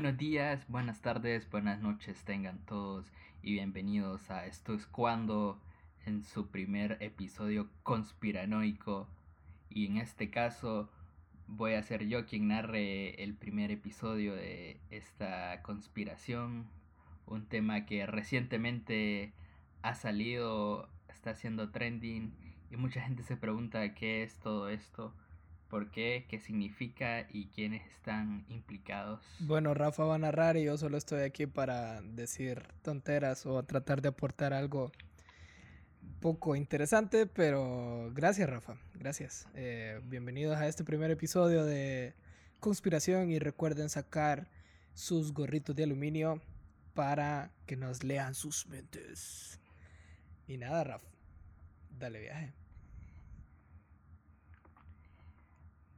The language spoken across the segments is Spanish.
Buenos días, buenas tardes, buenas noches tengan todos y bienvenidos a Esto es cuando en su primer episodio conspiranoico. Y en este caso voy a ser yo quien narre el primer episodio de esta conspiración, un tema que recientemente ha salido, está haciendo trending y mucha gente se pregunta qué es todo esto por qué, qué significa y quiénes están implicados. Bueno, Rafa va a narrar y yo solo estoy aquí para decir tonteras o tratar de aportar algo poco interesante, pero gracias Rafa, gracias. Eh, bienvenidos a este primer episodio de Conspiración y recuerden sacar sus gorritos de aluminio para que nos lean sus mentes. Y nada, Rafa, dale viaje.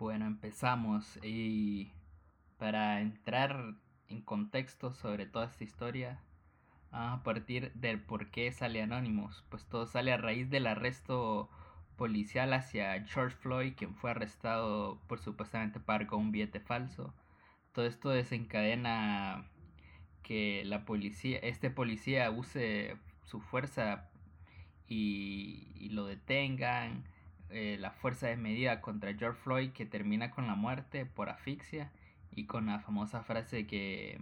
Bueno, empezamos y para entrar en contexto sobre toda esta historia, vamos a partir del por qué sale Anonymous. Pues todo sale a raíz del arresto policial hacia George Floyd, quien fue arrestado por supuestamente pagar con un billete falso. Todo esto desencadena que la policía, este policía use su fuerza y lo detengan eh, la fuerza desmedida contra George Floyd que termina con la muerte por asfixia y con la famosa frase que,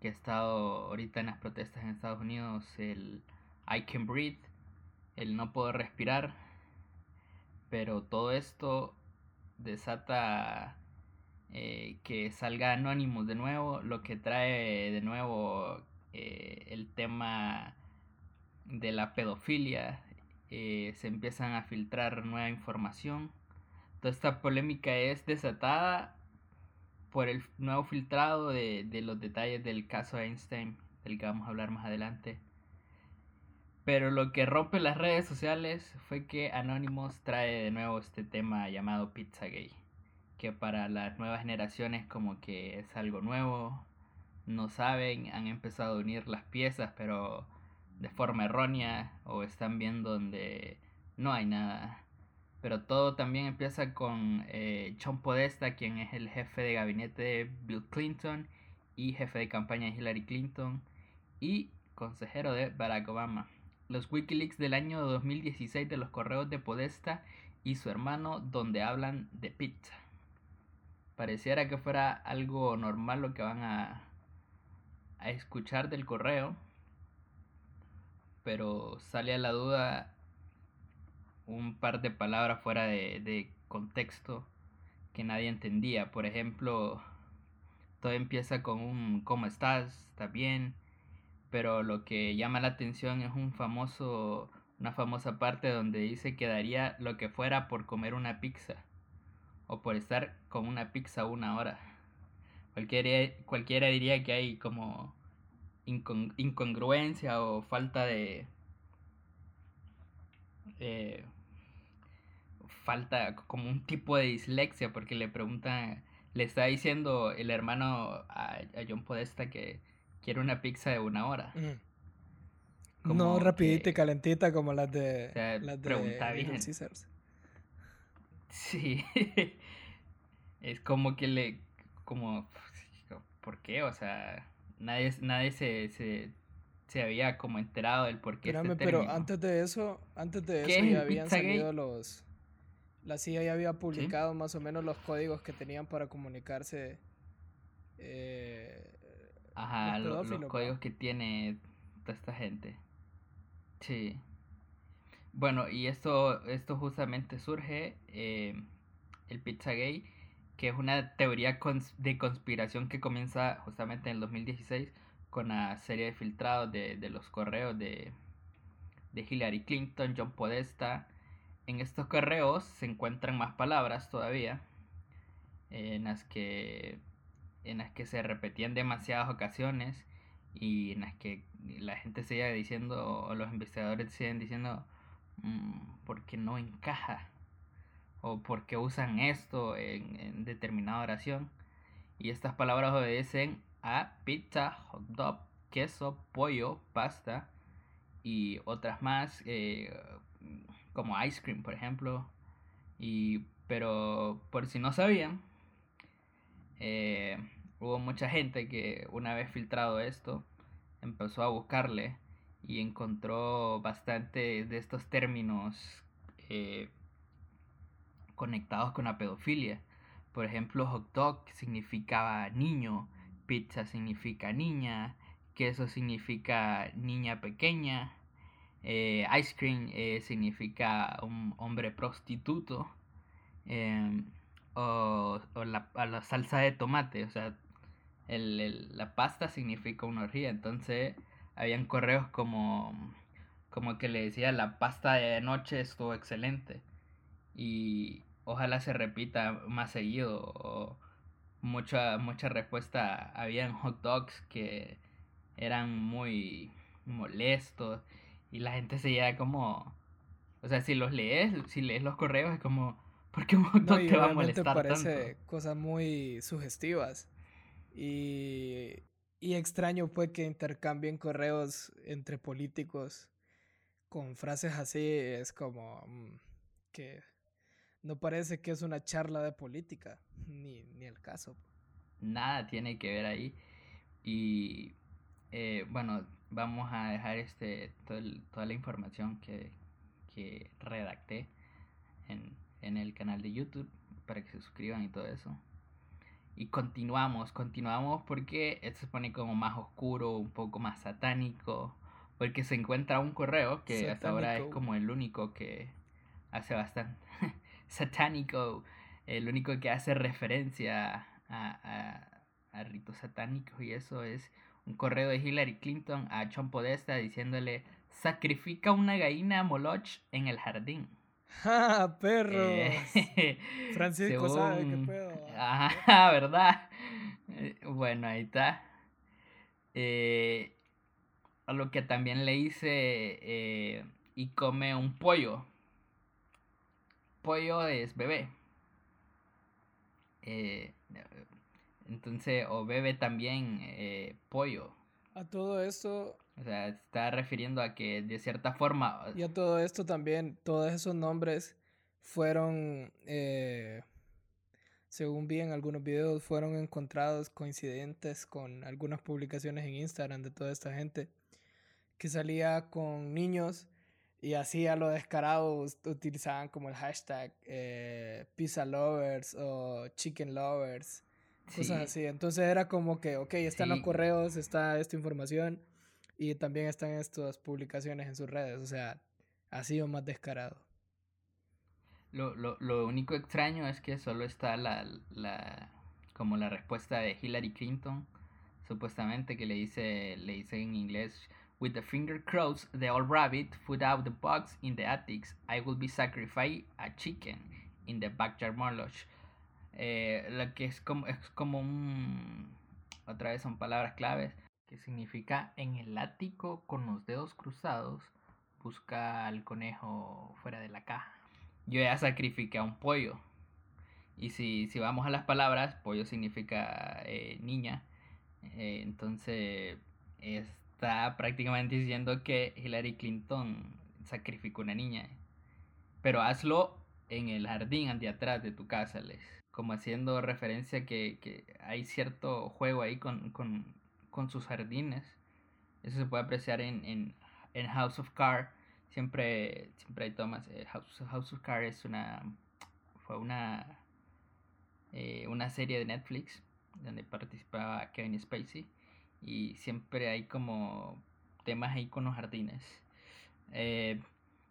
que ha estado ahorita en las protestas en Estados Unidos, el I can breathe, el no puedo respirar, pero todo esto desata eh, que salga Anonymous de nuevo, lo que trae de nuevo eh, el tema de la pedofilia eh, se empiezan a filtrar nueva información. Toda esta polémica es desatada por el nuevo filtrado de, de los detalles del caso Einstein, del que vamos a hablar más adelante. Pero lo que rompe las redes sociales fue que Anonymous trae de nuevo este tema llamado Pizzagate, que para las nuevas generaciones como que es algo nuevo, no saben, han empezado a unir las piezas, pero de forma errónea o están viendo donde no hay nada. Pero todo también empieza con eh, John Podesta, quien es el jefe de gabinete de Bill Clinton y jefe de campaña de Hillary Clinton y consejero de Barack Obama. Los Wikileaks del año 2016 de los correos de Podesta y su hermano donde hablan de pizza. Pareciera que fuera algo normal lo que van a, a escuchar del correo, pero sale a la duda un par de palabras fuera de, contexto que nadie entendía. Por ejemplo, todo empieza con un ¿cómo estás? ¿Está bien? Pero lo que llama la atención es un famoso, una famosa parte donde dice que daría lo que fuera por comer una pizza o por estar con una pizza una hora. Cualquiera, cualquiera diría que hay como incongruencia o falta de eh, falta como un tipo de dislexia porque le pregunta le está diciendo el hermano a, John Podesta que quiere una pizza de una hora no rapidita y calentita como las de las de bien. sí es como que le como ¿por qué? o sea nadie, nadie se, se, se había como enterado del por qué este pero antes de eso, antes de eso ya habían salido los... La CIA ya había publicado más o menos los códigos que tenían para comunicarse. Eh, Ajá, los, códigos que tiene toda esta gente. Sí. Bueno, y esto, esto justamente surge, eh, el Pizzagate, que es una teoría de conspiración que comienza justamente en el 2016 con la serie de filtrados de, los correos de, de Hillary Clinton, John Podesta. En estos correos se encuentran más palabras todavía, en las que, en las que se repetían demasiadas ocasiones y en las que la gente sigue diciendo, o los investigadores siguen diciendo, mm, porque no encaja o por qué usan esto en, determinada oración. Y estas palabras obedecen a pizza, hot dog, queso, pollo, pasta y otras más, eh, como ice cream, por ejemplo. Y, pero por si no sabían, eh, hubo mucha gente que una vez filtrado esto empezó a buscarle y encontró bastante de estos términos eh, conectados con la pedofilia. Por ejemplo, hot dog significaba niño, pizza significa niña, queso significa niña pequeña, eh, ice cream eh, significa un hombre prostituto, em, o, la, la, salsa de tomate, o sea, el, la pasta significa una orgía, entonces habían correos como, como que le decía la pasta de noche estuvo excelente y ojalá se repita más seguido o mucha mucha respuesta habían hot dogs que eran muy molestos y la gente se ya como o sea si los lees si lees los correos es como ¿por qué un hot dog te va a molestar parece cosas muy sugestivas y, y extraño pues que intercambien correos entre políticos con frases así. Es como mm, que no parece que es una charla de política, ni, ni el caso. Nada tiene que ver ahí. Y eh, bueno, vamos a dejar este toda la información que, que redacté en, en el canal de YouTube para que se suscriban y todo eso. Y continuamos, continuamos porque esto se pone como más oscuro, un poco más satánico. Porque se encuentra un correo que hasta ahora es como el único que hace bastante satánico, el único que hace referencia a, a, ritos satánicos y eso es un correo de Hillary Clinton a John Podesta diciéndole sacrifica una gallina a Moloch en el jardín. ¡Ja, perro! Eh, Francisco sabe qué pedo. Ajá, ¿verdad? Eh, bueno, ahí está. Eh, a lo que también le hice y come un pollo. Pollo es bebé. entonces, o bebe también pollo. A todo esto, o sea, está refiriendo a que de cierta forma... Y a todo esto también, todos esos nombres fueron, eh, según vi en algunos videos, fueron encontrados coincidentes con algunas publicaciones en Instagram de toda esta gente que salía con niños y así a lo descarado utilizaban como el hashtag eh, pizza lovers o chicken lovers, cosas así. Entonces era como que, ok, están los correos, está esta información y también están estas publicaciones en sus redes, o sea, ha sido más descarado. Lo, lo, lo único extraño es que solo está la, la, como la respuesta de Hillary Clinton, supuestamente que le dice, le dice en inglés, With the finger crossed, the old rabbit put out the box in the attics. I will be sacrificing a chicken in the backyard moloch. Eh, lo que es como, es como un... Otra vez son palabras claves que significa en el ático con los dedos cruzados, busca al conejo fuera de la caja. Yo ya sacrifiqué a un pollo. Y si, si vamos a las palabras, pollo significa eh, niña. Eh, entonces está prácticamente diciendo que Hillary Clinton sacrificó una niña. Pero hazlo en el jardín de atrás de tu casa, les. Como haciendo referencia que, que hay cierto juego ahí con, con con sus jardines. Eso se puede apreciar en, en, House of Cards. Siempre, siempre hay tomas. Eh, House, House, of Cards. Fue una. Eh, una serie de Netflix donde participaba Kevin Spacey. Y siempre hay como temas ahí con los jardines. Eh,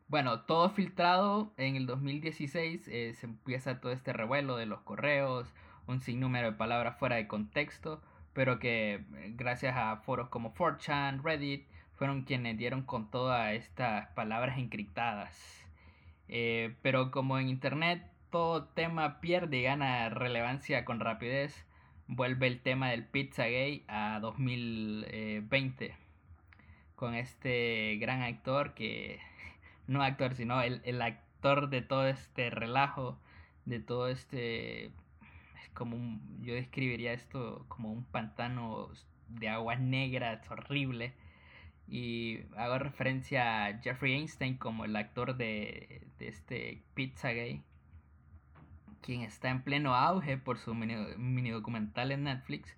bueno, todo filtrado en el 2016. se empieza todo este revuelo de los correos. Un sinnúmero de palabras fuera de contexto pero que eh, gracias a foros como 4chan, Reddit, fueron quienes dieron con todas estas palabras encriptadas. Eh, pero como en Internet todo tema pierde y gana relevancia con rapidez, vuelve el tema del pizza gay a 2020 con este gran actor que no actor sino el, el actor de todo este relajo de todo este como un, yo describiría esto como un pantano de agua negra, es horrible. Y hago referencia a Jeffrey Einstein como el actor de, de este Pizza Gay, quien está en pleno auge por su mini, documental en Netflix.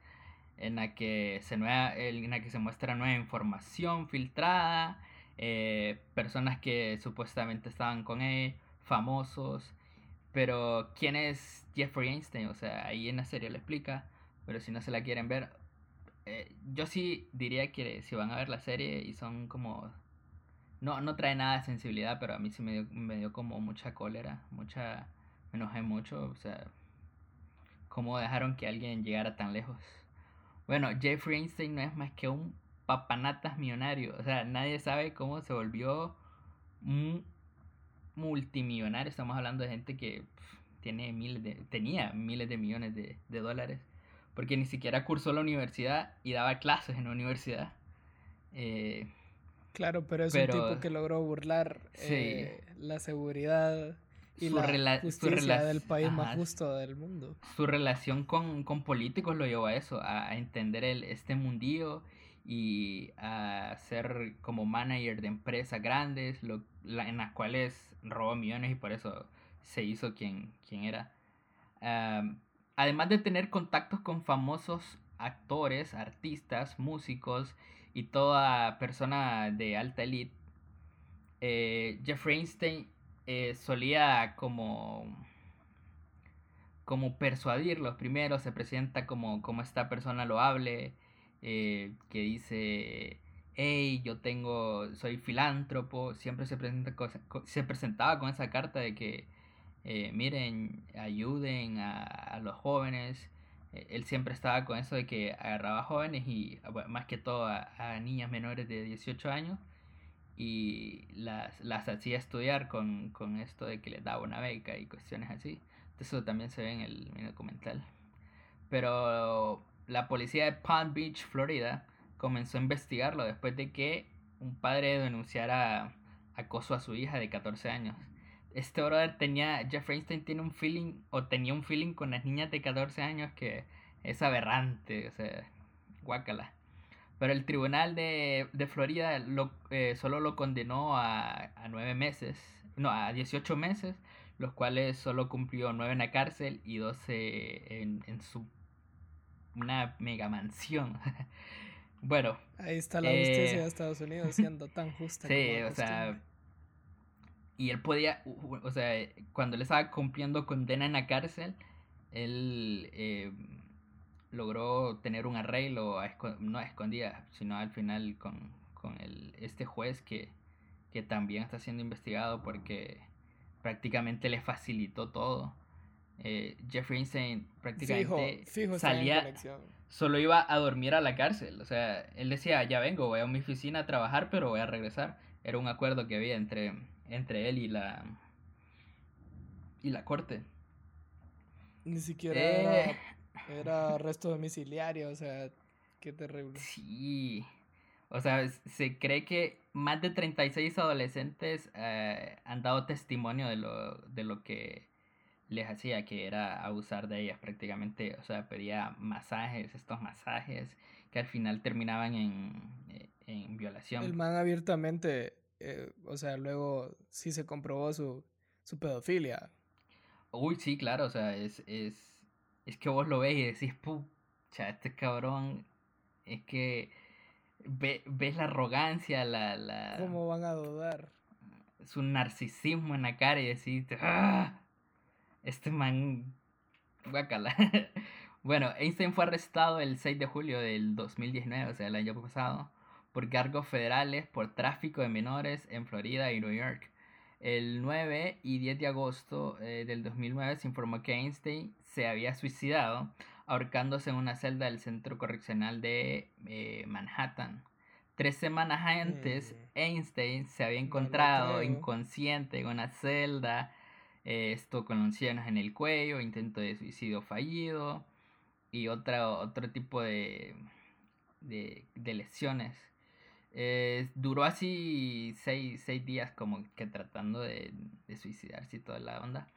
en la que se, nueva, en la que se muestra nueva información filtrada, eh, personas que supuestamente estaban con él, famosos, pero ¿quién es Jeffrey Einstein? O sea, ahí en la serie lo explica, pero si no se la quieren ver, eh, yo sí diría que si van a ver la serie y son como... No, no trae nada de sensibilidad, pero a mí sí me dio, me dio como mucha cólera, mucha... Me enojé mucho, o sea, cómo dejaron que alguien llegara tan lejos. Bueno, Jeffrey Einstein no es más que un papanatas millonario. O sea, nadie sabe cómo se volvió un multimillonario. Estamos hablando de gente que tiene miles de, tenía miles de millones de, dólares. Porque ni siquiera cursó la universidad y daba clases en la universidad. Eh, claro, pero es un tipo que logró burlar eh, la seguridad y la justicia del país más justo del mundo. Su relación con, políticos lo llevó a eso, a, entender el, este mundillo y a ser como manager de empresas grandes en las cuales robó millones y por eso se hizo quien, quien era. además de tener contactos con famosos actores, artistas, músicos y toda persona de alta elite, eh, Jeffrey Einstein eh, solía como como persuadirlos primero se presenta como, como esta persona lo hable eh, que dice hey yo tengo soy filántropo siempre se presenta se presentaba con esa carta de que eh, miren ayuden a, los jóvenes él siempre estaba con eso de que agarraba jóvenes y más que todo a, a niñas menores de 18 años y las, las hacía estudiar con, con, esto de que les daba una beca y cuestiones así. Eso también se ve en el, en documental. Pero la policía de Palm Beach, Florida, comenzó a investigarlo después de que un padre denunciara acoso a su hija de 14 años. Este brother tenía, Jeffrey Einstein tiene un feeling, o tenía un feeling con las niñas de 14 años que es aberrante, o sea, guácala. Pero el tribunal de, Florida lo, eh, solo lo condenó a, a nueve meses, no, a 18 meses, los cuales solo cumplió nueve en la cárcel y 12 en, en su una mega mansión. bueno. Ahí está la justicia de eh, Estados Unidos siendo tan justa. Sí, o sea. Y él podía, o sea, cuando él estaba cumpliendo condena en la cárcel, él eh, logró tener un arreglo, no a escondida, sino al final con, con el, este juez que, que también está siendo investigado porque prácticamente le facilitó todo. Eh, Jeffrey Einstein prácticamente salía, solo iba a dormir a la cárcel. O sea, él decía, ya vengo, voy a mi oficina a trabajar, pero voy a regresar. Era un acuerdo que había entre, entre él y la, y la corte. Ni siquiera eh, era arresto domiciliario, o sea, qué terrible. Sí. O sea, se cree que más de 36 adolescentes eh, han dado testimonio de lo, de lo que les hacía, que era abusar de ellas prácticamente. O sea, pedía masajes, estos masajes, que al final terminaban en, en violación. El man abiertamente, eh, o sea, luego sí se comprobó su, su pedofilia. Uy, sí, claro, o sea, es, es es que vos lo ves y decís, pucha, este cabrón, es que ves la arrogancia, la, la... ¿Cómo van a dudar? Su narcisismo en la cara y decís, ¡ah! Este man, guacala. bueno, Einstein fue arrestado el 6 de julio del 2019, o sea, el año pasado, por cargos federales por tráfico de menores en Florida y New York. El 9 y 10 de agosto eh, del 2009 se informó que Einstein se había suicidado ahorcándose en una celda del centro correccional de eh, Manhattan. Tres semanas antes, mm. Einstein se había encontrado inconsciente en una celda, eh, esto con lesiones en el cuello, intento de suicidio fallido y otra, otro tipo de, de lesiones. Eh, duró así seis, días como que tratando de, suicidarse y toda la onda.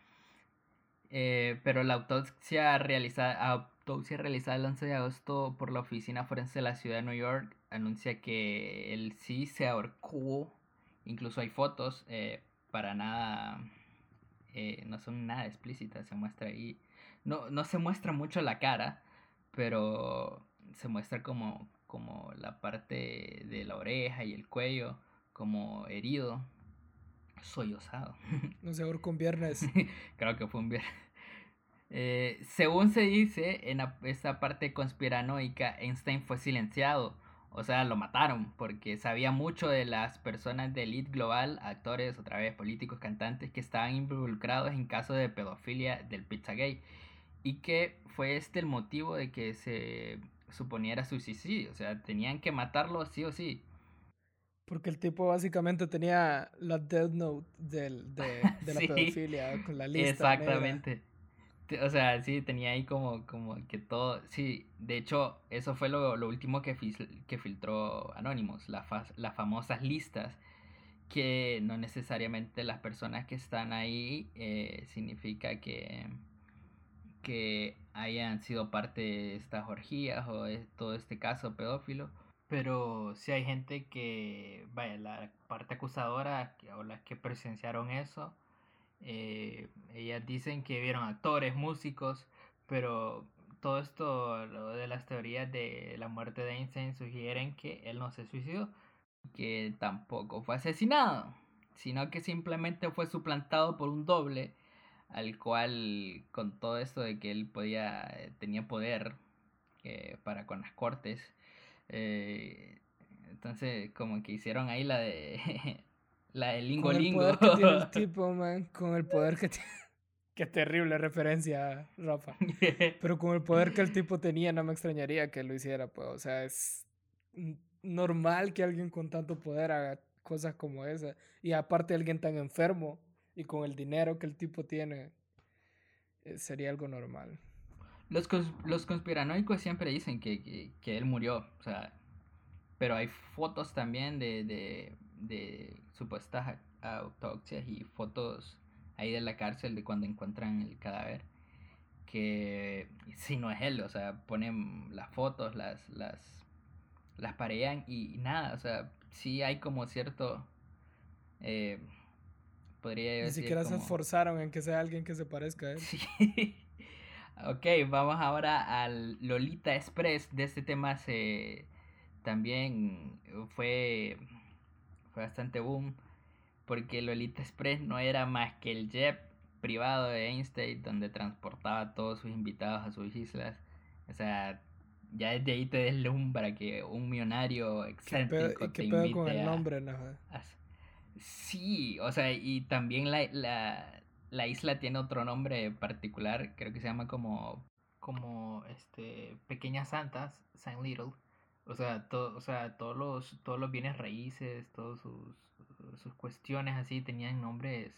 Eh, pero la autopsia realizada, autopsia realizada el 11 de agosto por la Oficina Forense de la Ciudad de New York anuncia que él sí se ahorcó. Incluso hay fotos, eh, para nada, no son nada explícitas, se muestra ahí. No, no se muestra mucho la cara, pero se muestra como, como la parte de la oreja y el cuello como herido, sollozado. No sé, ahora con viernes. Creo que fue un viernes. Eh, según se dice, en esa parte conspiranoica, Einstein fue silenciado. O sea, lo mataron porque sabía mucho de las personas de elite global, actores, otra vez políticos, cantantes, que estaban involucrados en casos de pedofilia del Pizzagate. Y que fue este el motivo de que se suponiera suicidio. O sea, tenían que matarlo sí o sí. Porque el tipo básicamente tenía la death note del, de, de la pedofilia con la lista. Exactamente. O sea, sí, tenía ahí como, como que todo. Sí, de hecho, eso fue lo, lo último que, que filtró Anonymous, la las famosas listas. Que no necesariamente las personas que están ahí eh, significa que, que hayan sido parte de estas orgías o todo este caso pedófilo. Pero sí hay gente que, vaya, la parte acusadora o las que presenciaron eso eh, ellas dicen que vieron actores, músicos, pero todo esto lo de las teorías de la muerte de Einstein sugieren que él no se suicidó, que tampoco fue asesinado, sino que simplemente fue suplantado por un doble al cual con todo esto de que él podía eh, tenía poder eh, para con las cortes eh, entonces como que hicieron ahí la de La del lingo con el poder que tiene el tipo, man. Con el poder que tiene. Qué terrible referencia, Rafa. Pero con el poder que el tipo tenía, no me extrañaría que lo hiciera, pues. O sea, es normal que alguien con tanto poder haga cosas como esa. Y aparte, alguien tan enfermo y con el dinero que el tipo tiene, eh, sería algo normal. Los, los conspiranoicos siempre dicen que, que, que, él murió, o sea, pero hay fotos también de, de de supuestas autopsias y fotos ahí de la cárcel de cuando encuentran el cadáver que si no es él, o sea, ponen las fotos, las las las parean y nada, o sea, sí hay como cierto eh, podría Ni siquiera se esforzaron en que sea alguien que se parezca a él. Sí. ok, vamos ahora al Lolita Express. De este tema se también fue fue bastante boom, porque Lolita Express no era más que el jet privado de Einstein donde transportaba a todos sus invitados a sus islas. O sea, ya desde ahí te deslumbra que un millonario excéntrico ¿Qué pedo, te con el nombre, no? Sí, o sea, y también la, la, la isla tiene otro nombre particular, creo que se llama como como este Pequeñas Santas, Saint Little. O sea, todo, o sea, todos los, todos los bienes raíces, todas sus, sus cuestiones así tenían nombres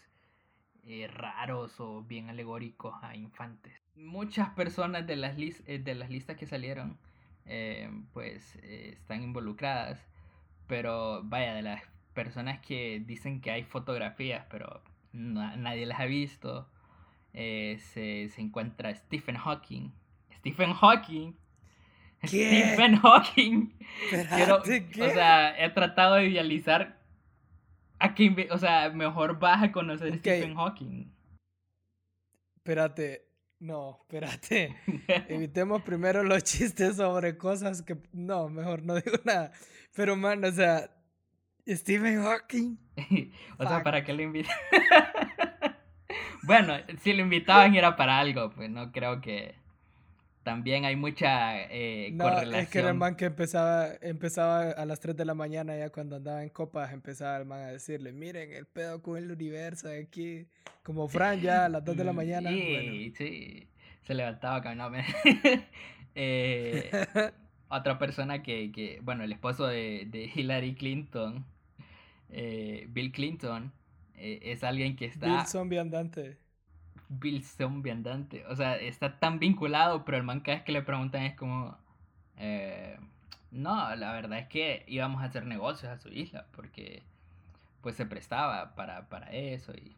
eh, raros o bien alegóricos a infantes. Muchas personas de las, eh, de las listas que salieron eh, pues están involucradas, pero vaya, de las personas que dicen que hay fotografías, pero nadie las ha visto, se, se encuentra Stephen Hawking. Stephen Hawking Stephen Hawking. O sea, he tratado de idealizar a quién, o sea, mejor vas a conocer a Stephen Hawking. Espérate, no, espérate. Evitemos primero los chistes sobre cosas que no, mejor no digo nada. Pero man, o sea, Stephen Hawking. o sea, ¿para qué lo invitan? bueno, si lo invitaban era para algo, pues no creo que también hay mucha eh, no, correlación. Es que era el man que empezaba, empezaba a las 3 de la mañana, ya cuando andaba en copas, empezaba el man a decirle, miren, el pedo con el universo aquí, como Fran ya a las 2 de la mañana. Sí, sí, se levantaba, caminaba. eh, otra persona que, que, bueno, el esposo de, de Hillary Clinton, eh, Bill Clinton, eh, es alguien que está... Bill zombie andante. Bill Zombie andante. O sea, está tan vinculado, pero el man cada vez que le preguntan es como... Eh, no, la verdad es que íbamos a hacer negocios a su isla porque pues se prestaba para, para eso y...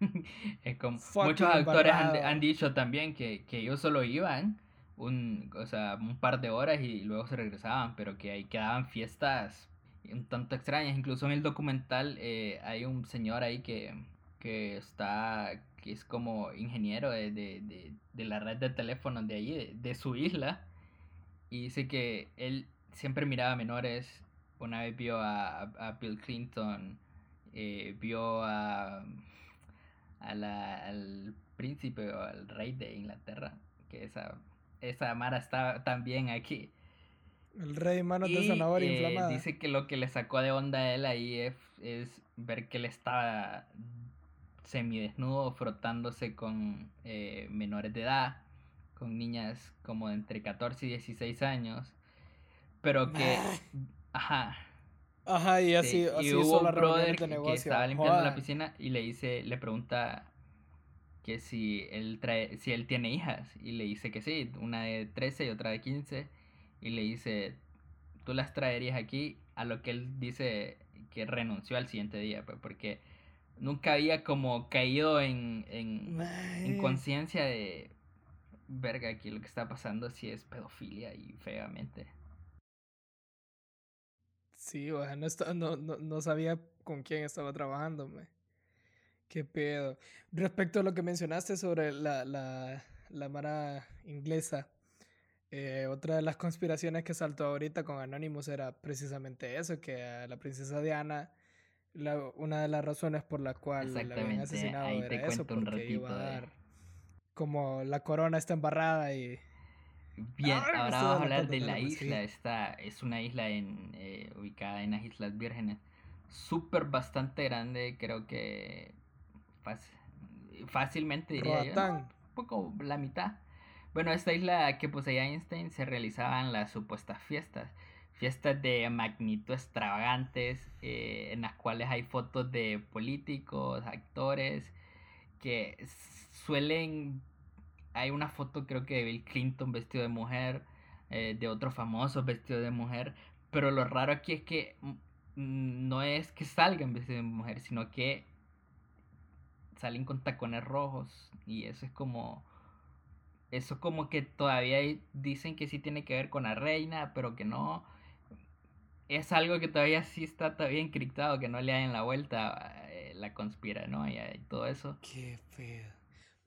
es como, muchos actores han, dicho también que, que ellos solo iban un, o sea, un par de horas y luego se regresaban, pero que ahí quedaban fiestas un tanto extrañas. Incluso en el documental eh, hay un señor ahí que, que está que es como ingeniero de, de, de, la red de teléfonos de ahí, de, su isla. y dice que él siempre miraba menores. Una vez vio a, a Bill Clinton, eh, vio a, a la, al príncipe o al rey de Inglaterra, que esa, esa Mara está también aquí. El rey manos de zanahoria eh, inflamada. Dice que lo que le sacó de onda a él ahí es, es ver que él estaba semidesnudo frotándose con eh, menores de edad, con niñas como de entre 14 y 16 años, pero que, ajá, Ajá, y así, sí, así y hubo la un brother de que, estaba limpiando la piscina y le dice, le pregunta que si él trae, si él tiene hijas y le dice que sí, una de 13 y otra de 15 y le dice, tú las traerías aquí, a lo que él dice que renunció al siguiente día, pues porque nunca había como caído en, en, en conciencia de, verga, aquí lo que está pasando si es pedofilia y feamente. Sí, o sea, no, esta- no, no, no sabía con quién estaba trabajando, me. Qué pedo. Respecto a lo que mencionaste sobre la, la, la mara inglesa, eh, otra de las conspiraciones que saltó ahorita con Anonymous era precisamente eso, que a la princesa Diana, la, una de las razones por la cual la habían asesinado ahí era eso, porque iba a dar como la corona está embarrada y... Bien, Ay, ahora vamos a hablar de la sí. isla. Esta es una isla en, eh, ubicada en las Islas Vírgenes. Súper bastante grande, creo que fácil- fácilmente diría yo. ¿no? Roatán. Un poco la mitad. Bueno, esta isla que poseía Einstein se realizaban las supuestas fiestas. Fiestas de magnitud extravagantes, eh, en las cuales hay fotos de políticos, actores, que suelen... Hay una foto creo que de Bill Clinton vestido de mujer, eh, de otros famosos vestidos de mujer, pero lo raro aquí es que mm, no es que salgan vestidos de mujer, sino que salen con tacones rojos y eso es como eso como que todavía dicen que sí tiene que ver con la reina, pero que no. Es algo que todavía sí está todavía encriptado, que no le den la vuelta eh, la conspiranoia y todo eso. Qué pedo.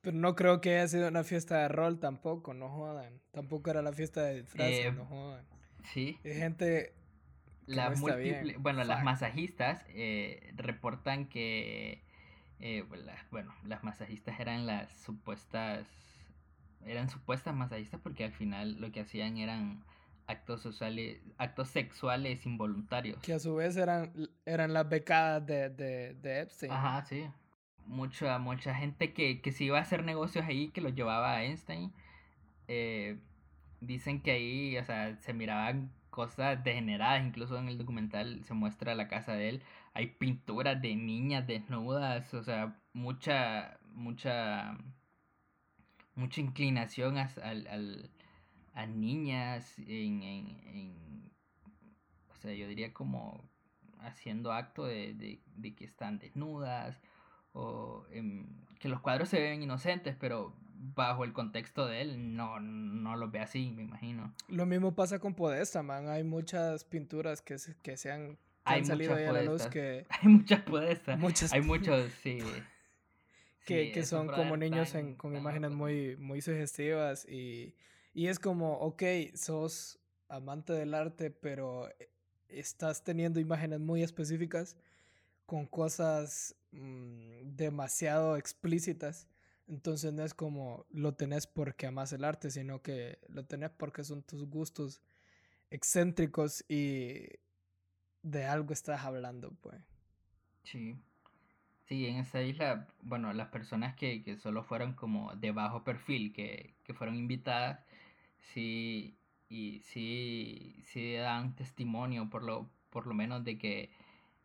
Pero no creo que haya sido una fiesta de rol tampoco, no jodan. Tampoco era la fiesta de disfraces, Eh, no jodan. Sí. Hay gente no bien. múltiples, bueno, las masajistas eh, reportan que, eh, bueno, las masajistas eran las supuestas, eran supuestas masajistas porque al final lo que hacían eran actos sociales, actos sexuales involuntarios. que a su vez eran, eran las becadas de, de, de Epstein. Ajá, sí. Mucha, mucha gente que, que se iba a hacer negocios ahí, que los llevaba a Einstein, eh, dicen que ahí, o sea, se miraban cosas degeneradas, incluso en el documental se muestra la casa de él, hay pinturas de niñas desnudas, o sea, mucha, mucha, mucha inclinación al, al- a niñas en, en, en- o sea, yo diría como haciendo acto de, de, de que están desnudas o em, que los cuadros se ven inocentes, pero bajo el contexto de él no, no los ve así, me imagino. Lo mismo pasa con Podesta, man. Hay muchas pinturas que se, que se han, que Hay han salido ahí a la luz que, Hay muchas podestas. Muchas Hay muchos, sí. Que, Sí, que son como niños en- con imágenes muy, muy sugestivas y, y es como, ok, sos amante del arte, pero eh, estás teniendo imágenes muy específicas con cosas mm, demasiado explícitas. Entonces no es como lo tenés porque amas el arte, sino que lo tenés porque son tus gustos excéntricos y de algo estás hablando, pues. Sí. Sí, en esa isla, bueno, las personas que, que solo fueron como de bajo perfil, que, que fueron invitadas, sí, y sí, sí dan testimonio por lo, por lo menos de que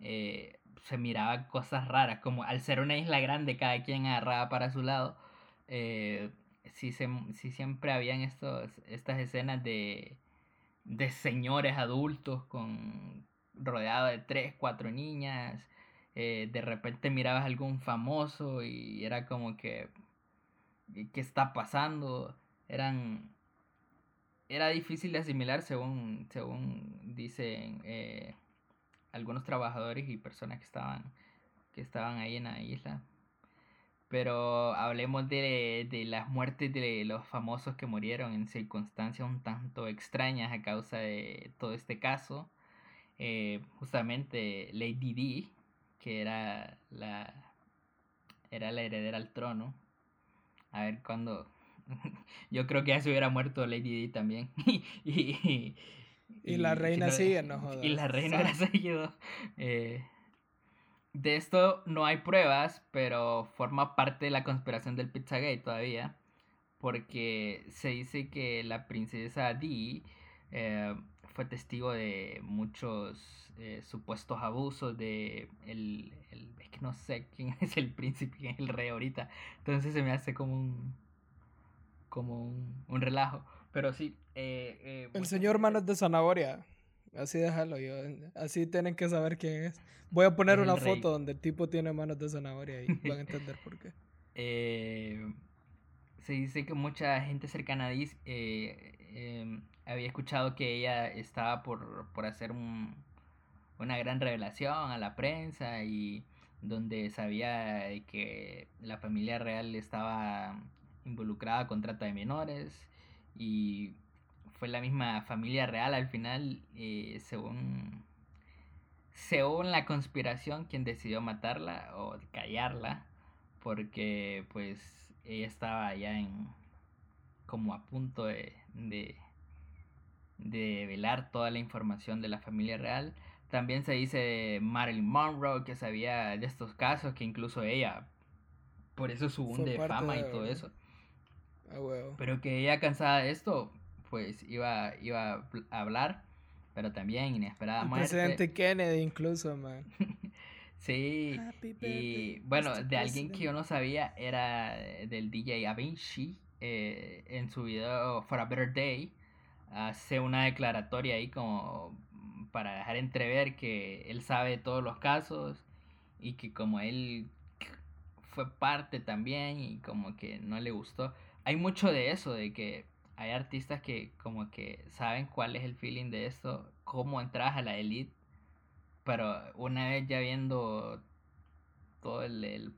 eh, se miraban cosas raras, como al ser una isla grande, cada quien agarraba para su lado, eh, sí, se, siempre habían estos, estas escenas de, de señores adultos con rodeados de tres, cuatro niñas, eh, de repente mirabas algún famoso y era como que qué está pasando eran era difícil de asimilar según según dicen eh, algunos trabajadores y personas que estaban que estaban ahí en la isla. Pero hablemos de, de, las muertes de los famosos que murieron en circunstancias un tanto extrañas a causa de todo este caso. Eh, justamente Lady D, que era la, era la heredera al trono. A ver cuándo. Yo creo que ya se hubiera muerto Lady D también. y, y, la reina sigue, no jodas. Y la reina ha seguido. Eh, de esto no hay pruebas, pero forma parte de la conspiración del Pizzagate todavía. Porque se dice que la princesa Dee eh, fue testigo de muchos eh, supuestos abusos de el, es que no sé quién es el príncipe quién es el rey ahorita. Entonces se me hace como un como un, relajo. Pero sí eh, el señor manos de zanahoria. Así déjalo, yo, así tienen que saber quién es. Voy a poner una foto donde el tipo tiene manos de zanahoria y van a entender por qué. Eh, se dice que mucha gente cercana a Dis eh, em, había escuchado que ella estaba por, por hacer un, una gran revelación a la prensa y donde sabía que la familia real estaba involucrada con trata de menores y fue la misma familia real al final, eh, según, según la conspiración, quien decidió matarla o callarla, porque pues ella estaba ya en como a punto de, de, de velar toda la información de la familia real. También se dice de Marilyn Monroe que sabía de estos casos, que incluso ella, por eso su boom de fama y todo eso. Ah, Pero que ella cansada de esto, pues iba, iba a hablar, pero también inesperada El presidente Kennedy incluso, man. sí, y bueno, de alguien que yo no sabía era del DJ Avicii, eh, en su video For a Better Day, hace una declaratoria ahí como para dejar entrever que él sabe todos los casos y que como él fue parte también y como que no le gustó. Hay mucho de eso, de que hay artistas que como que saben cuál es el feeling de esto, cómo entras a la elite, pero una vez ya viendo todo el,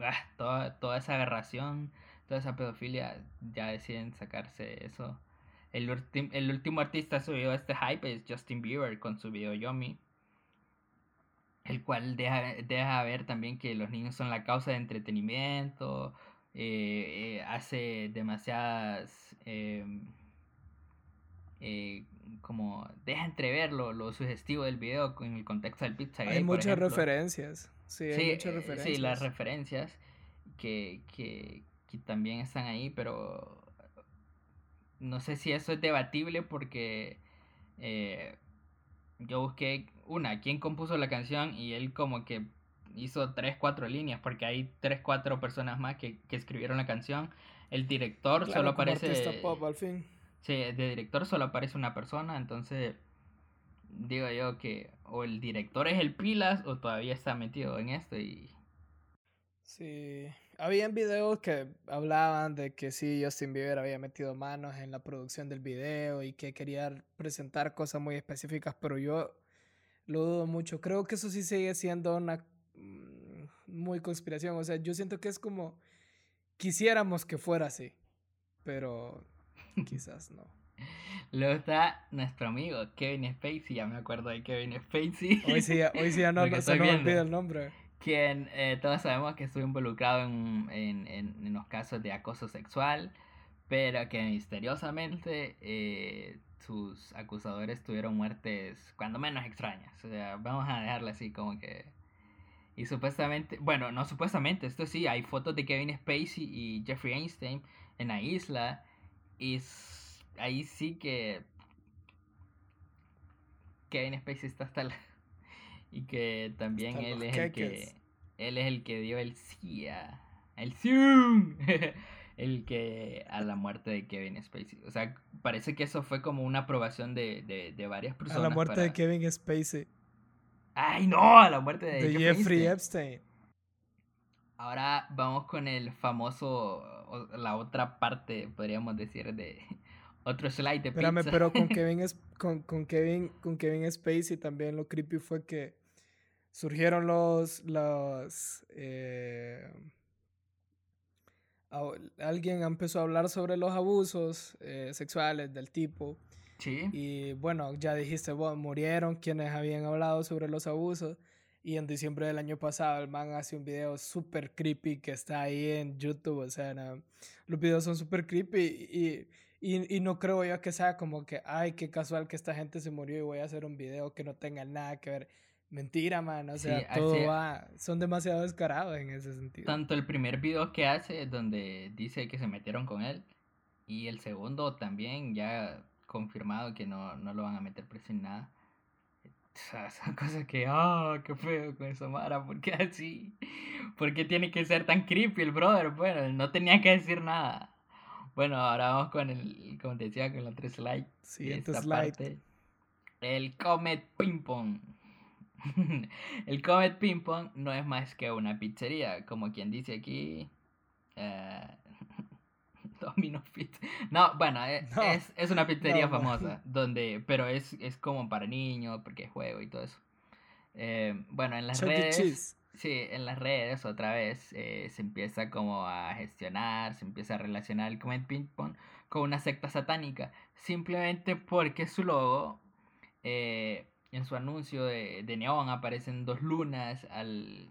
ah, toda, toda esa aberración, toda esa pedofilia, ya deciden sacarse eso. El, el último artista subió este hype es Justin Bieber con su video Yomi. El cual deja, deja ver también que los niños son la causa de entretenimiento, eh, eh, hace demasiadas em, eh, como deja entrever lo, lo, sugestivo del video en el contexto del pizza hay muchas referencias sí, hay muchas referencias sí las referencias que, que, que también están ahí pero no sé si eso es debatible porque yo busqué una quién compuso la canción y él como que hizo tres, cuatro líneas, porque hay tres, cuatro personas más que, que escribieron la canción. El director solo aparece... Pop, al fin. Sí, de director solo aparece una persona, entonces digo yo que o el director es el pilas o todavía está metido en esto y... Sí, habían videos que hablaban de que sí, Justin Bieber había metido manos en la producción del video y que quería presentar cosas muy específicas, pero yo lo dudo mucho. Creo que eso sí sigue siendo una Mm, muy conspiración. O sea, yo siento que es como quisiéramos que fuera así, pero quizás no. Luego está nuestro amigo Kevin Spacey, ya me acuerdo de Kevin Spacey. Hoy sí, hoy sí ya no, no se me olvida el nombre. Quien eh, todos sabemos que estuvo involucrado en, en, en, los casos de acoso sexual, pero que misteriosamente eh, sus acusadores tuvieron muertes cuando menos extrañas. O sea, vamos a dejarla así como que y supuestamente, bueno, no supuestamente, esto sí, hay fotos de Kevin Spacey y Jeffrey Einstein en la isla. Y ahí sí que Kevin Spacey está hasta la... Y que también él es el que... Él es el que dio el sí El Zoom. el que a la muerte de Kevin Spacey. O sea, parece que eso fue como una aprobación de, de, de varias personas. A la muerte de Kevin Spacey. Ay, no, a la muerte de, Jeffrey, Epstein. Ahora vamos con el famoso, la otra parte, podríamos decir, de otro slide de Espérame, pero con Kevin, con, con, Kevin, con Kevin Spacey también lo creepy fue que surgieron los, los eh, alguien empezó a hablar sobre los abusos eh, sexuales del tipo. Sí. Y bueno, ya dijiste, vos, murieron quienes habían hablado sobre los abusos. Y en diciembre del año pasado el man hace un video súper creepy que está ahí en YouTube. O sea, los videos son súper creepy y, y, y, no creo yo que sea como que, ay, qué casual que esta gente se murió y voy a hacer un video que no tenga nada que ver. Mentira, man. O sea, todo va. Son demasiado descarados en ese sentido. Tanto el primer video que hace, donde dice que se metieron con él, y el segundo también, ya confirmado que no, no lo van a meter preso en nada. O sea, son cosas que, ah, oh, qué feo con eso, Mara, ¿por qué así? ¿Por qué tiene que ser tan creepy el brother? Bueno, no tenía que decir nada. Bueno, ahora vamos con el, como te decía, con la tres slide. Siguiente slide. el Comet Ping Pong. el Comet Ping Pong no es más que una pizzería, como quien dice aquí. Uh, Domino Pizza. No, bueno, eh, es, es, una pizzería famosa, donde, pero es, es como para niños, porque es juego y todo eso. Eh, bueno, en las redes. Sí, en las redes otra vez eh, se empieza como a gestionar, se empieza a relacionar el Comet Ping Pong con una secta satánica, simplemente porque su logo eh, en su anuncio de, de neón aparecen dos lunas al,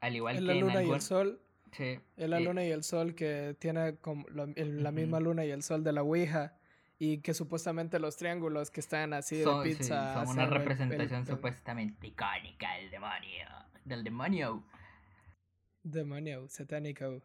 al igual en que la luna y el sol. Sí. En la luna y el sol que tiene como la misma luna y el sol de la Ouija y que supuestamente los triángulos que están así de pizza son una representación supuestamente icónica del demonio, del demonio. Demonio, satánico.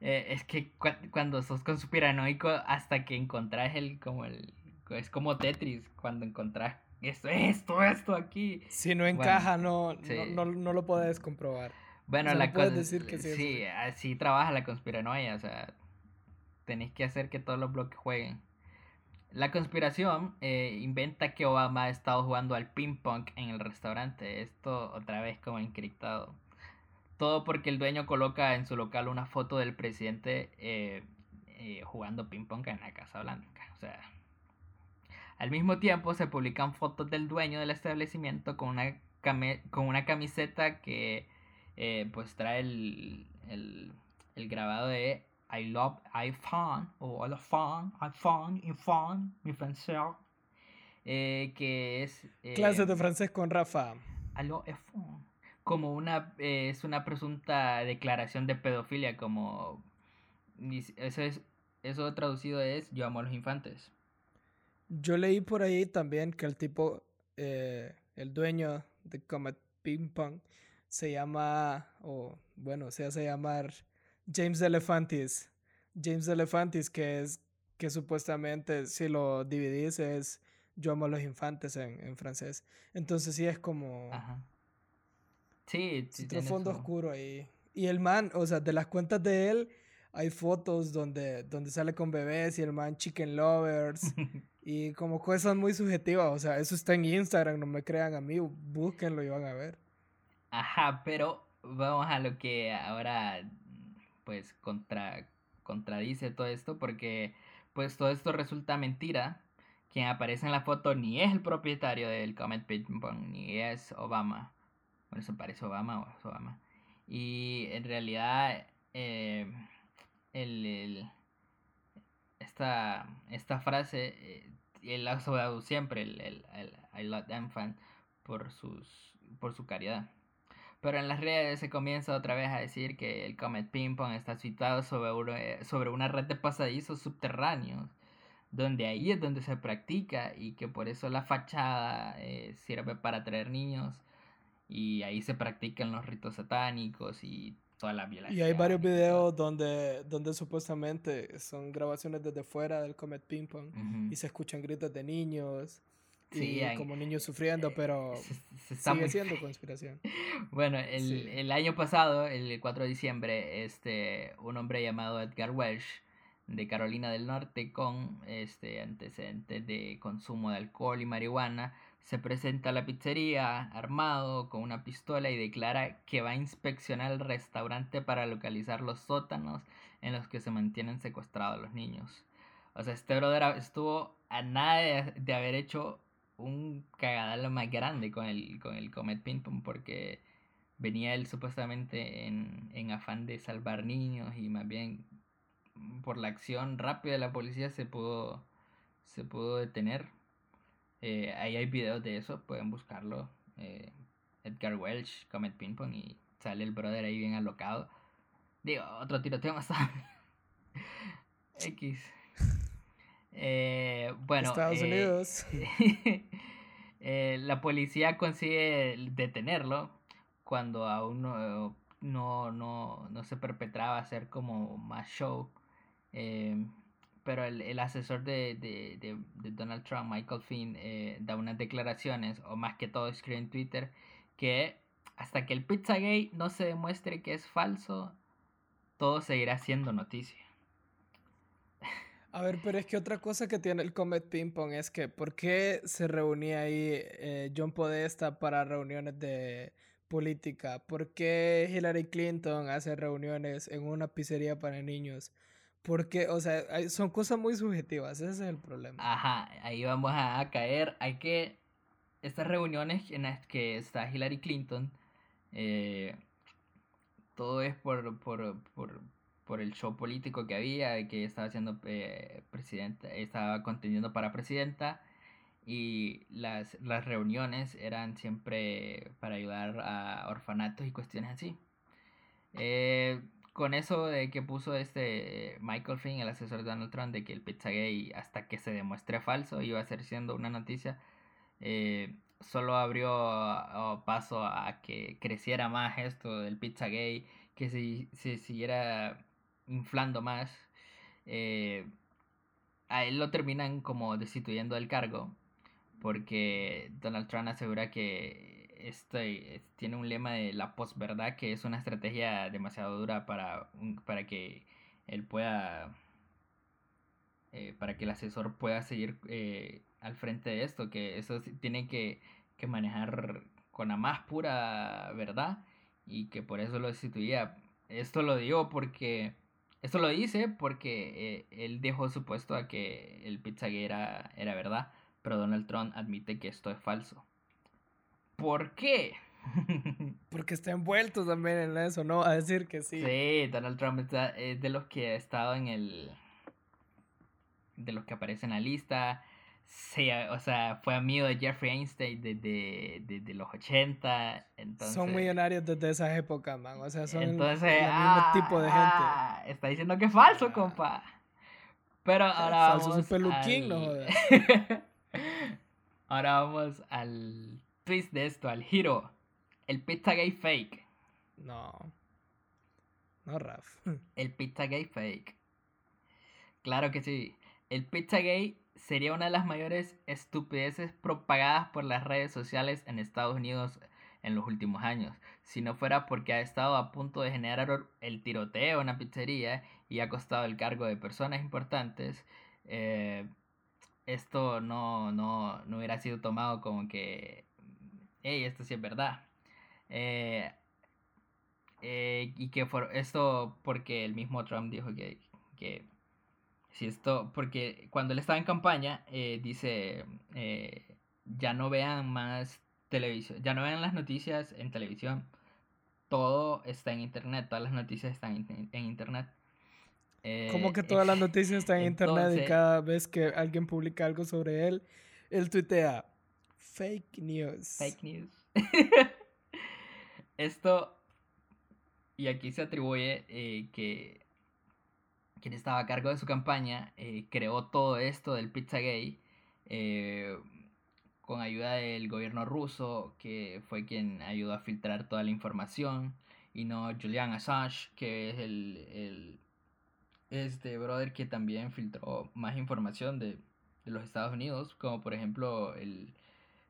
Eh, es que cuando sos conspiranoico hasta que encontrás el como el es como Tetris cuando encontrás esto, esto, esto aquí. Si no encaja, no, no, no, lo puedes comprobar. Bueno, la puedes decir que sí. Sí, así trabaja la conspiranoia, o sea, tenéis que hacer que todos los bloques jueguen. La conspiración eh, inventa que Obama ha estado jugando al ping pong en el restaurante. Esto otra vez como encriptado. Todo porque el dueño coloca en su local una foto del presidente eh, eh, jugando ping pong en la Casa Blanca. O sea, al mismo tiempo se publican fotos del dueño del establecimiento con una, con una camiseta que eh, pues trae el, el, el, grabado de I love iPhone o I love iPhone, iPhone, mi francés, eh, que es... Eh, Clase de francés con Rafa. IPhone. Como una, es una presunta declaración de pedofilia, como... Eso, es, eso traducido es yo amo a los infantes. Yo leí por ahí también que el tipo, eh, el dueño de Comet Ping Pong, se llama, o bueno, se hace llamar James Elefantis. James Elefantis, que es, que supuestamente, si lo dividís, es Yo amo a los infantes en, en francés. Entonces sí es como... Ajá. Sí, sí. fondo oscuro ahí. Y el man, o sea, de las cuentas de él, hay fotos donde, donde sale con bebés y el man chicken lovers. y como cosas muy subjetivas. O sea, eso está en Instagram, no me crean a mí, búsquenlo y van a ver. Ajá, pero vamos a lo que ahora pues contra, contradice todo esto porque pues todo esto resulta mentira. Quien aparece en la foto ni es el propietario del Comet Ping Pong, ni es Obama. Bueno, eso parece Obama o es Obama. Y en realidad eh, el, esta, esta frase eh, él ha usado siempre el, el, el I love fan por, sus, por su caridad. Pero en las redes se comienza otra vez a decir que el Comet Ping Pong está situado sobre, sobre una red de pasadizos subterráneos, donde ahí es donde se practica y que por eso la fachada eh, sirve para atraer niños y ahí se practican los ritos satánicos y toda la violencia. Y hay varios videos donde, donde supuestamente son grabaciones desde fuera del Comet Ping Pong y se escuchan gritos de niños. Sí, como niños sufriendo, pero sigue siendo conspiración. bueno, el, el, año pasado, el 4 de diciembre, este, un hombre llamado Edgar Welsh de Carolina del Norte con este antecedentes de consumo de alcohol y marihuana se presenta a la pizzería armado con una pistola y declara que va a inspeccionar el restaurante para localizar los sótanos en los que se mantienen secuestrados los niños. O sea, este brother estuvo a nada de, haber hecho un cagadal más grande con el, con el Comet Ping Pong porque venía él supuestamente en, en afán de salvar niños y más bien por la acción rápida de la policía se pudo, se pudo detener. Eh, ahí hay videos de eso, pueden buscarlo. Eh, Edgar Welch, Comet Ping Pong, y sale el brother ahí bien alocado. Digo, otro tiroteo más X. Eh, bueno. Estados Unidos. la policía consigue detenerlo cuando aún no, no, no, no se perpetraba hacer como más show. Eh, pero el, el asesor de, de, de, Donald Trump, Michael Finn, eh, da unas declaraciones, o más que todo escribe en Twitter, que hasta que el Pizzagate no se demuestre que es falso, todo seguirá siendo noticia. A ver, pero es que otra cosa que tiene el Comet Ping Pong es que, ¿por qué se reunía ahí eh, John Podesta para reuniones de política? ¿Por qué Hillary Clinton hace reuniones en una pizzería para niños? Porque, o sea, son cosas muy subjetivas, ese es el problema. Ajá, ahí vamos a, caer. Hay que. Estas reuniones en las que está Hillary Clinton, eh, todo es por, por, por, por, el show político que había, que estaba haciendo eh, presidenta, estaba conteniendo para presidenta. Y las, las reuniones eran siempre para ayudar a orfanatos y cuestiones así. Eh, con eso de que puso este Michael Finn, el asesor de Donald Trump, de que el Pizzagate, hasta que se demuestre falso, iba a ser siendo una noticia, eh, solo abrió paso a que creciera más esto del Pizzagate, que se, se siguiera inflando más. Eh, a él lo terminan como destituyendo del cargo, porque Donald Trump asegura que este, tiene un lema de la posverdad que es una estrategia demasiado dura para, para que él pueda, eh, para que el asesor pueda seguir eh, al frente de esto, que eso tiene que, que, manejar con la más pura verdad y que por eso lo destituía. Esto lo digo porque, esto lo dice porque eh, él dejó supuesto a que el Pizzagate era, era verdad, pero Donald Trump admite que esto es falso. ¿Por qué? Porque está envuelto también en eso, ¿no? A decir que sí. Sí, Donald Trump está, es de los que ha estado en el. de los que aparecen en la lista. Sí, o sea, fue amigo de Jeffrey Einstein desde, los 80. Entonces, son millonarios desde esa época, man. O sea, son entonces, el, mismo ah, tipo de gente. Ah, está diciendo que es falso, ah. compa. Pero ahora falso vamos. peluquín, no ahora vamos al twist de esto, al giro. El Pizzagate fake. No. No, Raf. El Pizzagate fake. Claro que sí. El Pizzagate sería una de las mayores estupideces propagadas por las redes sociales en Estados Unidos en los últimos años. Si no fuera porque ha estado a punto de generar el tiroteo en una pizzería y ha costado el cargo de personas importantes, eh, esto no, no, no hubiera sido tomado como que hey, esto sí es verdad. Eh, eh, y que por esto porque el mismo Trump dijo que, que si esto, porque cuando él estaba en campaña, eh, dice, ya no vean más televisión, ya no vean las noticias en televisión, todo está en internet, todas las noticias están en, internet. Como que todas las noticias están en internet y cada vez que alguien publica algo sobre él, él tuitea, Fake news. Fake news. Esto, y aquí se atribuye eh, que quien estaba a cargo de su campaña eh, creó todo esto del Pizzagate eh, con ayuda del gobierno ruso, que fue quien ayudó a filtrar toda la información, y no Julian Assange, que es el, el este brother que también filtró más información de, de los Estados Unidos, como por ejemplo el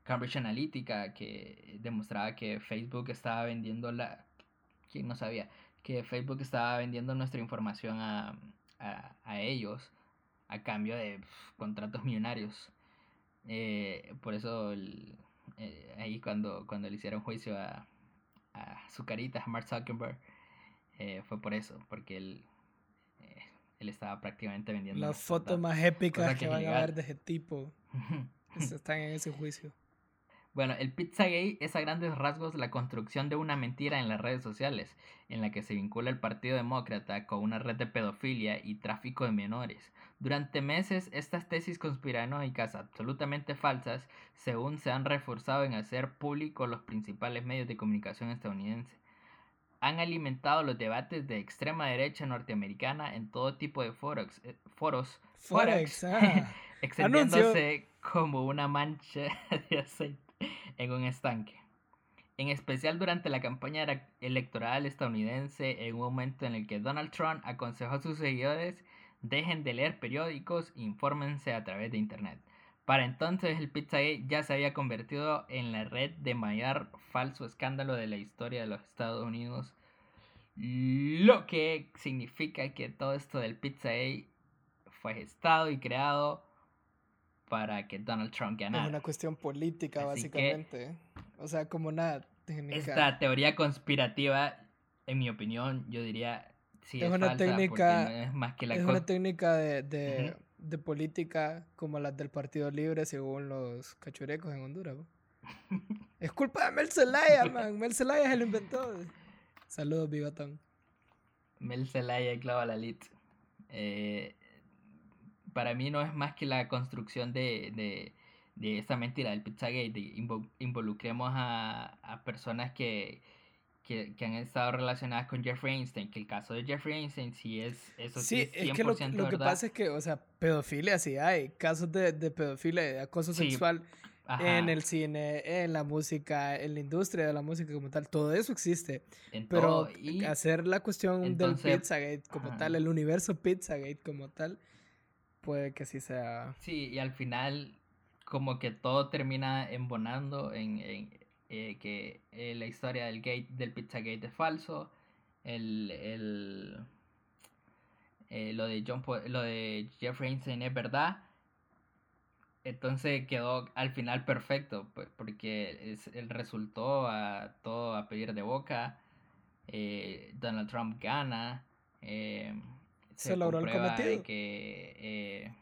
Cambridge Analytica que demostraba que Facebook estaba vendiendo la... ¿Quién no sabía? Que Facebook estaba vendiendo nuestra información a, a, ellos a cambio de contratos millonarios. Eh, por eso eh, ahí cuando, cuando le hicieron juicio a, a su carita, a Mark Zuckerberg, eh, fue por eso, porque él, él estaba prácticamente vendiendo... Las fotos más épicas que van a ver de ese tipo. Están en ese juicio. Bueno, el Pizzagate es a grandes rasgos la construcción de una mentira en las redes sociales, en la que se vincula el Partido Demócrata con una red de pedofilia y tráfico de menores. Durante meses, estas tesis conspiranoicas absolutamente falsas, según se han reforzado en hacer público los principales medios de comunicación estadounidenses, han alimentado los debates de extrema derecha norteamericana en todo tipo de foros, eh, foros, Forex, ah. extendiéndose como una mancha de aceite en un estanque. En especial durante la campaña electoral estadounidense, en un momento en el que Donald Trump aconsejó a sus seguidores dejen de leer periódicos infórmense a través de Internet. Para entonces el Pizzagate ya se había convertido en la red de mayor falso escándalo de la historia de los Estados Unidos, lo que significa que todo esto del Pizzagate fue gestado y creado para que Donald Trump ganara. Es una cuestión política, básicamente. o sea, como una técnica. Esta teoría conspirativa, en mi opinión, yo diría sí es, una técnica. es más que la es una técnica de, de, de, política como las del Partido Libre, según los cachurecos en Honduras. es culpa de Mel Zelaya, man. Mel Zelaya es el inventor. Saludos, Bigotón. Mel Zelaya Clava Lalit. Eh, para mí no es más que la construcción de, de, de esta mentira del Pizzagate, de involucremos a, a personas que, que, que, han estado relacionadas con Jeffrey Einstein, que el caso de Jeffrey Einstein sí es eso sí, es, 100% es que lo, lo que pasa es que, o sea, pedofilia sí hay, casos de, de pedofilia, de acoso sexual en el cine, en la música, en la industria de la música como tal, todo eso existe. pero hacer la cuestión del Pizzagate como tal, el universo Pizzagate como tal, puede que sí sea. Sí, y al final, como que todo termina embonando en, eh, que eh, la historia del gate del Pizzagate es falso. El, el eh, lo de John lo de Jeffrey Einstein es verdad. Entonces quedó al final perfecto, porque es, él resultó a todo a pedir de boca. Donald Trump gana se, logró el cometido. que, eh,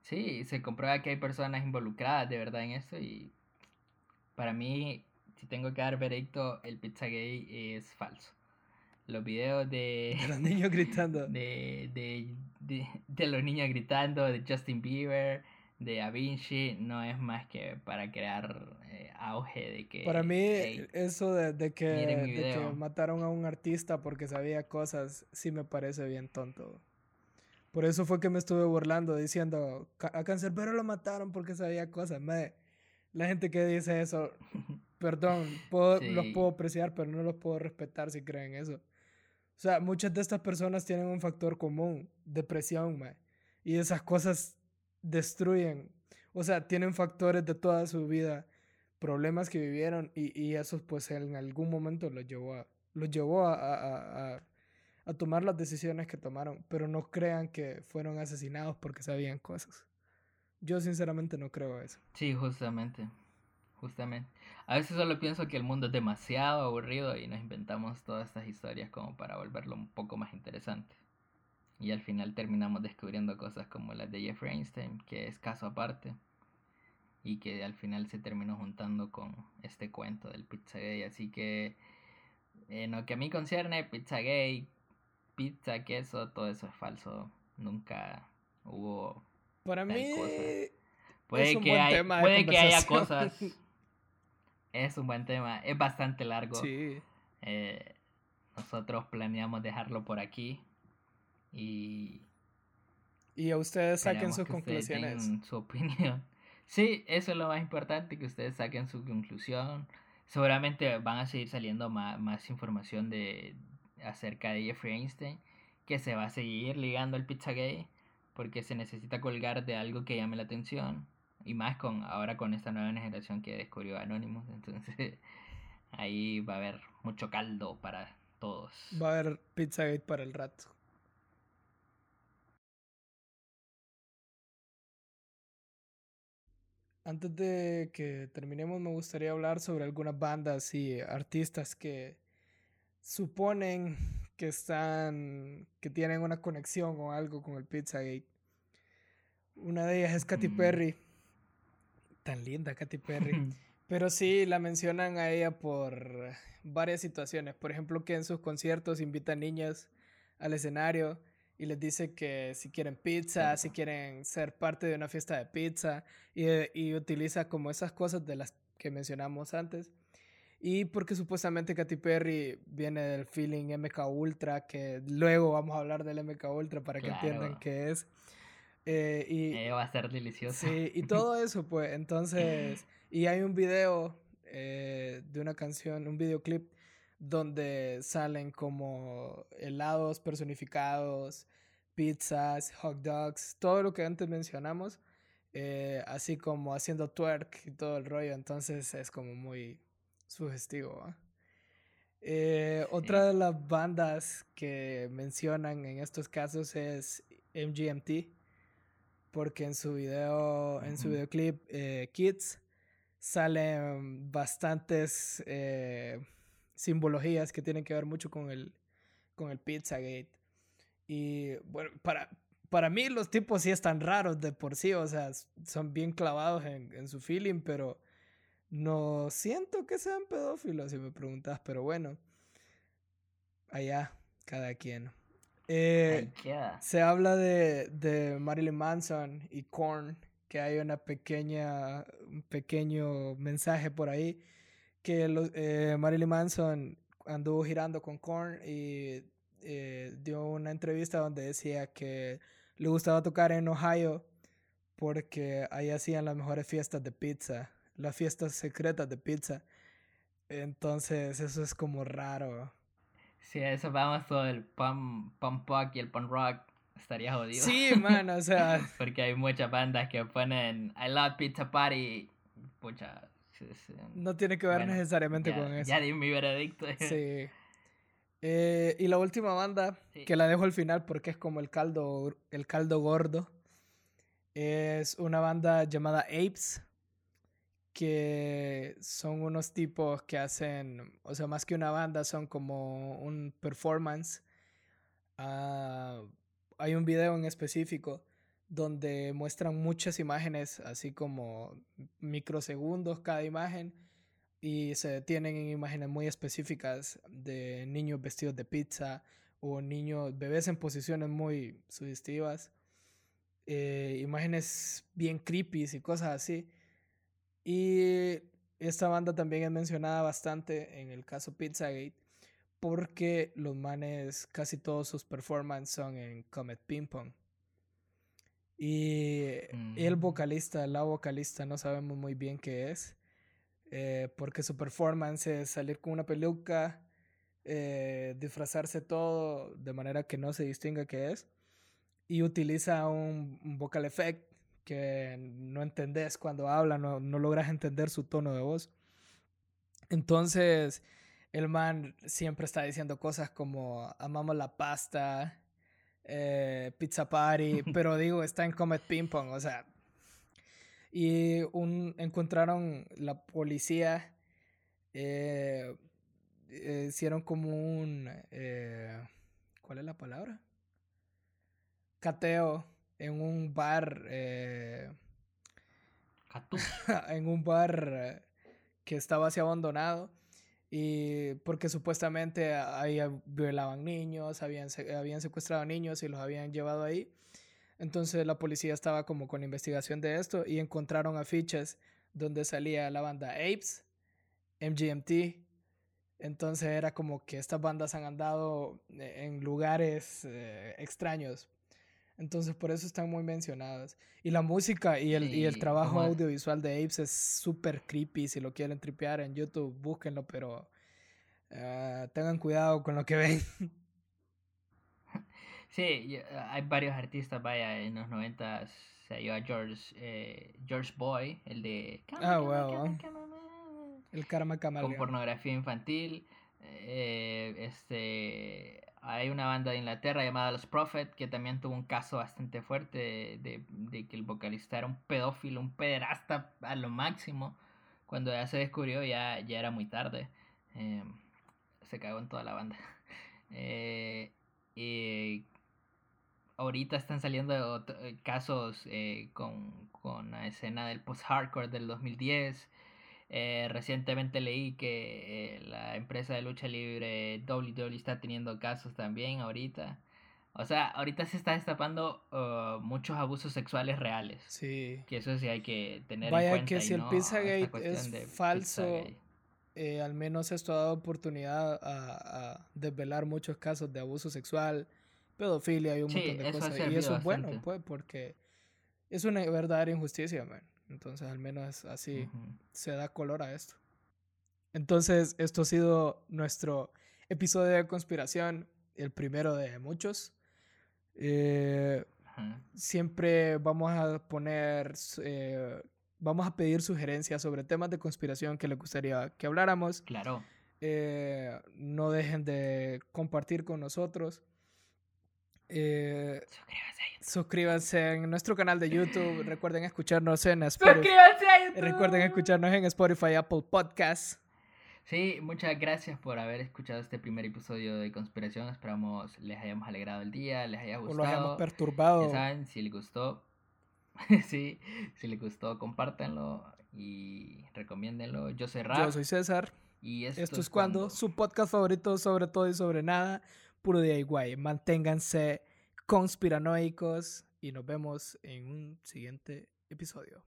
sí, se comprueba que hay personas involucradas de verdad en eso y para mí, si tengo que dar veredicto, el pizza gay es falso. Los videos de... De los niños gritando. De, de, de, de los niños gritando, de Justin Bieber, de Da Vinci no es más que para crear eh, auge de que... Para mí eso de, que, de, que, mataron a un artista porque sabía cosas sí me parece bien tonto. Por eso fue que me estuve burlando diciendo a Cancerbero lo mataron porque sabía cosas. la gente que dice eso, perdón, los puedo apreciar pero no los puedo respetar si creen eso. O sea, muchas de estas personas tienen un factor común, depresión, y esas cosas destruyen, o sea, tienen factores de toda su vida, problemas que vivieron y, y eso pues en algún momento los llevó a, los llevó a, a, a, a tomar las decisiones que tomaron, pero no crean que fueron asesinados porque sabían cosas. Yo sinceramente no creo eso. Sí, justamente. Justamente. A veces solo pienso que el mundo es demasiado aburrido y nos inventamos todas estas historias como para volverlo un poco más interesante. Y al final terminamos descubriendo cosas como las de Jeffrey Einstein, que es caso aparte. Y que al final se terminó juntando con este cuento del pizza gay. Así que en lo que a mí concierne, pizza gay, pizza, queso, todo eso es falso. Nunca hubo. Para mí. Puede, es un que, buen hay, tema puede que haya cosas. Es un buen tema. Es bastante largo. Sí. Eh, nosotros planeamos dejarlo por aquí. Y, y a ustedes saquen sus conclusiones. su opinión. Sí, eso es lo más importante, que ustedes saquen su conclusión. Seguramente van a seguir saliendo más, más información de acerca de Jeffrey Einstein, que se va a seguir ligando al gay porque se necesita colgar de algo que llame la atención. Y más con ahora con esta nueva generación que descubrió Anonymous. Entonces ahí va a haber mucho caldo para todos. Va a haber Pizzagate para el rato. Antes de que terminemos, me gustaría hablar sobre algunas bandas y artistas que suponen que están, que tienen una conexión o algo con el Pizzagate. Una de ellas es Katy mm. Perry. Tan linda Katy Perry. Pero sí, la mencionan a ella por varias situaciones. Por ejemplo, que en sus conciertos invita niñas al escenario y les dice que si quieren pizza, si quieren ser parte de una fiesta de pizza y, y utiliza como esas cosas de las que mencionamos antes. Y porque supuestamente Katy Perry viene del feeling MK Ultra, que luego vamos a hablar del MK Ultra para que entiendan qué es. Eh, y, va a ser delicioso. Sí, y todo eso, pues, entonces, y hay un video eh, de una canción, un videoclip donde salen como helados personificados, pizzas, hot dogs, todo lo que antes mencionamos, eh, así como haciendo twerk y todo el rollo, entonces es como muy sugestivo. Eh, otra de las bandas que mencionan en estos casos es MGMT, porque en su video, en su videoclip eh, Kids salen bastantes simbologías que tienen que ver mucho con el, con el Pizzagate. Y bueno, para, para mí los tipos sí están raros de por sí, o sea, son bien clavados en, en su feeling, pero no siento que sean pedófilos, si me preguntas, pero bueno, allá, cada quien. Eh, se habla de, de, Marilyn Manson y Korn, que hay una pequeña, un pequeño mensaje por ahí, que eh, Marilyn Manson anduvo girando con Korn y eh, dio una entrevista donde decía que le gustaba tocar en Ohio porque ahí hacían las mejores fiestas de pizza, las fiestas secretas de pizza. Entonces eso es como raro. Si a eso vamos todo el punk, punk pop y el punk rock estaría jodido. Sí, man, o sea. porque hay muchas bandas que ponen I love pizza party. Pucha, no tiene que ver necesariamente con eso. Ya di mi veredicto. Sí. Eh, y la última banda, que la dejo al final porque es como el caldo, el caldo gordo, es una banda llamada Apes, que son unos tipos que hacen, o sea, más que una banda, son como un performance. Ah, hay un video en específico donde muestran muchas imágenes, así como microsegundos cada imagen, y se detienen en imágenes muy específicas de niños vestidos de pizza o niños, bebés en posiciones muy sugestivas, eh, imágenes bien creepy y cosas así. Y esta banda también es mencionada bastante en el caso Pizzagate porque los manes, casi todos sus performances son en Comet Ping Pong. Y el mm. vocalista, la vocalista, no sabemos muy bien qué es eh, porque su performance es salir con una peluca, eh, disfrazarse todo de manera que no se distinga qué es, y utiliza un, vocal effect que no entendés cuando habla, no, no logras entender su tono de voz. Entonces, el man siempre está diciendo cosas como amamos la pasta, eh, pizza party, pero digo, está en Comet Ping Pong, o sea, y un, encontraron la policía, eh, eh, hicieron como un, eh, ¿cuál es la palabra? Cateo en un bar, en un bar que estaba así abandonado y porque supuestamente ahí violaban niños, habían, habían secuestrado niños y los habían llevado ahí. Entonces la policía estaba como con investigación de esto y encontraron afiches donde salía la banda Apes, MGMT. Entonces era como que estas bandas han andado eh, en lugares eh, extraños. Entonces por eso están muy mencionadas. Y la música y el, y el trabajo audiovisual de Apes es súper creepy. Si lo quieren tripear en YouTube, búsquenlo, pero ah, tengan cuidado con lo que ven. Sí, hay varios artistas, vaya, en los 90 se dio a George, eh, George Boy, el de... Ah, wow. El Karma Con pornografía infantil. Eh, este, hay una banda de Inglaterra llamada Los Prophet que también tuvo un caso bastante fuerte de, de, que el vocalista era un pedófilo, un pederasta a lo máximo. Cuando ya se descubrió ya, ya era muy tarde. Eh, se cagó en toda la banda. Eh, ahorita están saliendo eh, casos eh, con, con, la escena del post-hardcore del 2010. Eh, recientemente leí que la empresa de lucha libre WWE está teniendo casos también ahorita. O sea, ahorita se está destapando uh, muchos abusos sexuales reales. Sí. Que eso sí hay que tener en cuenta. que si el Pizzagate es falso, eh, al menos esto ha dado oportunidad a, a, desvelar muchos casos de abuso sexual, pedofilia y un montón de cosas. Y eso es bueno, pues, porque es una verdadera injusticia, man. Entonces, al menos así se da color a esto. Entonces, esto ha sido nuestro episodio de conspiración, el primero de muchos. Eh, siempre vamos a poner, eh, vamos a pedir sugerencias sobre temas de conspiración que les gustaría que habláramos. Claro. Eh, no dejen de compartir con nosotros. Suscríbanse, en nuestro canal de YouTube. Recuerden escucharnos en Spotify. Recuerden escucharnos en Spotify, Apple Podcasts. Sí, muchas gracias por haber escuchado este primer episodio de Conspiración. Esperamos les hayamos alegrado el día, les haya gustado. O los hayamos perturbado. Ya saben, si les gustó, sí, si les gustó, compártanlo y recomiéndenlo. Yo soy Rap. Yo soy César. Y esto, es cuando, su podcast favorito sobre todo y sobre nada, puro DIY. Manténganse conspiranoicos y nos vemos en un siguiente episodio.